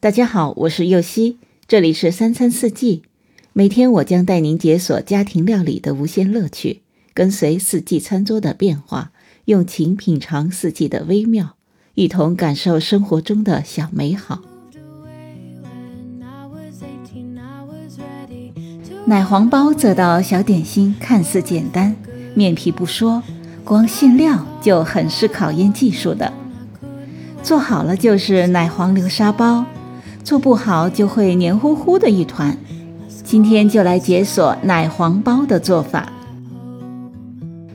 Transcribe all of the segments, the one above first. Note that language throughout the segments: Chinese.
大家好，我是右希，这里是三餐四季。每天我将带您解锁家庭料理的无限乐趣，跟随四季餐桌的变化，用情品尝四季的微妙，一同感受生活中的小美好。奶黄包这道小点心看似简单，面皮不说，光馅料就很是考验技术的。做好了就是奶黄流沙包。做不好就会黏糊糊的一团。今天就来解锁奶黄包的做法。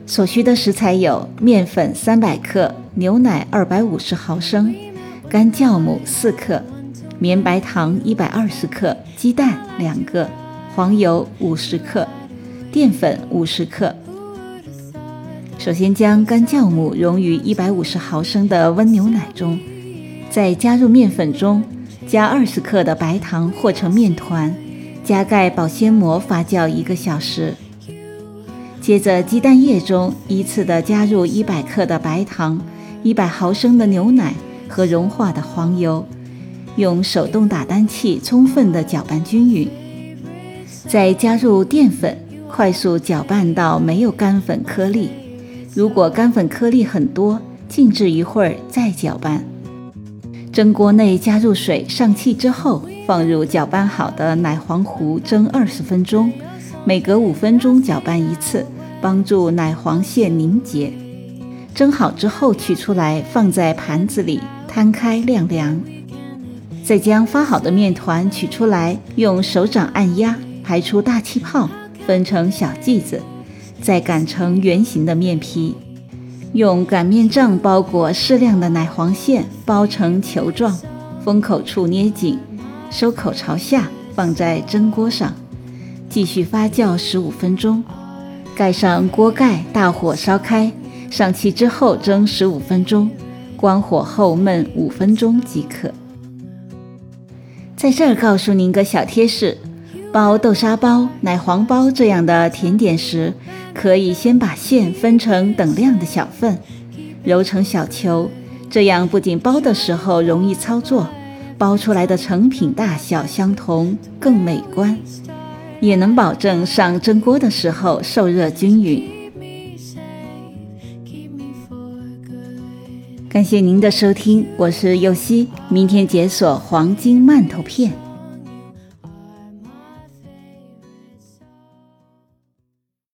所需的食材有面粉三百克、牛奶二百五十毫升、干酵母四克、绵白糖一百二十克、鸡蛋两个、黄油五十克、淀粉五十克。首先将干酵母溶于一百五十毫升的温牛奶中，再加入面粉中。加二十克的白糖和成面团，加盖保鲜膜发酵一个小时。接着，鸡蛋液中依次的加入一百克的白糖、一百毫升的牛奶和融化的黄油，用手动打蛋器充分的搅拌均匀。再加入淀粉，快速搅拌到没有干粉颗粒。如果干粉颗粒很多，静置一会儿再搅拌。蒸锅内加入水，上气之后，放入搅拌好的奶黄糊蒸二十分钟，每隔五分钟搅拌一次，帮助奶黄馅凝结。蒸好之后取出来，放在盘子里摊开晾凉。再将发好的面团取出来，用手掌按压，排出大气泡，分成小剂子，再擀成圆形的面皮。用擀面杖包裹适量的奶黄馅，包成球状，封口处捏紧，收口朝下，放在蒸锅上，继续发酵十五分钟。盖上锅盖，大火烧开，上气之后蒸十五分钟，关火后焖五分钟即可。在这儿告诉您个小贴士。包豆沙包、奶黄包这样的甜点时，可以先把馅分成等量的小份，揉成小球，这样不仅包的时候容易操作，包出来的成品大小相同，更美观，也能保证上蒸锅的时候受热均匀。感谢您的收听，我是右希，明天解锁黄金馒头片。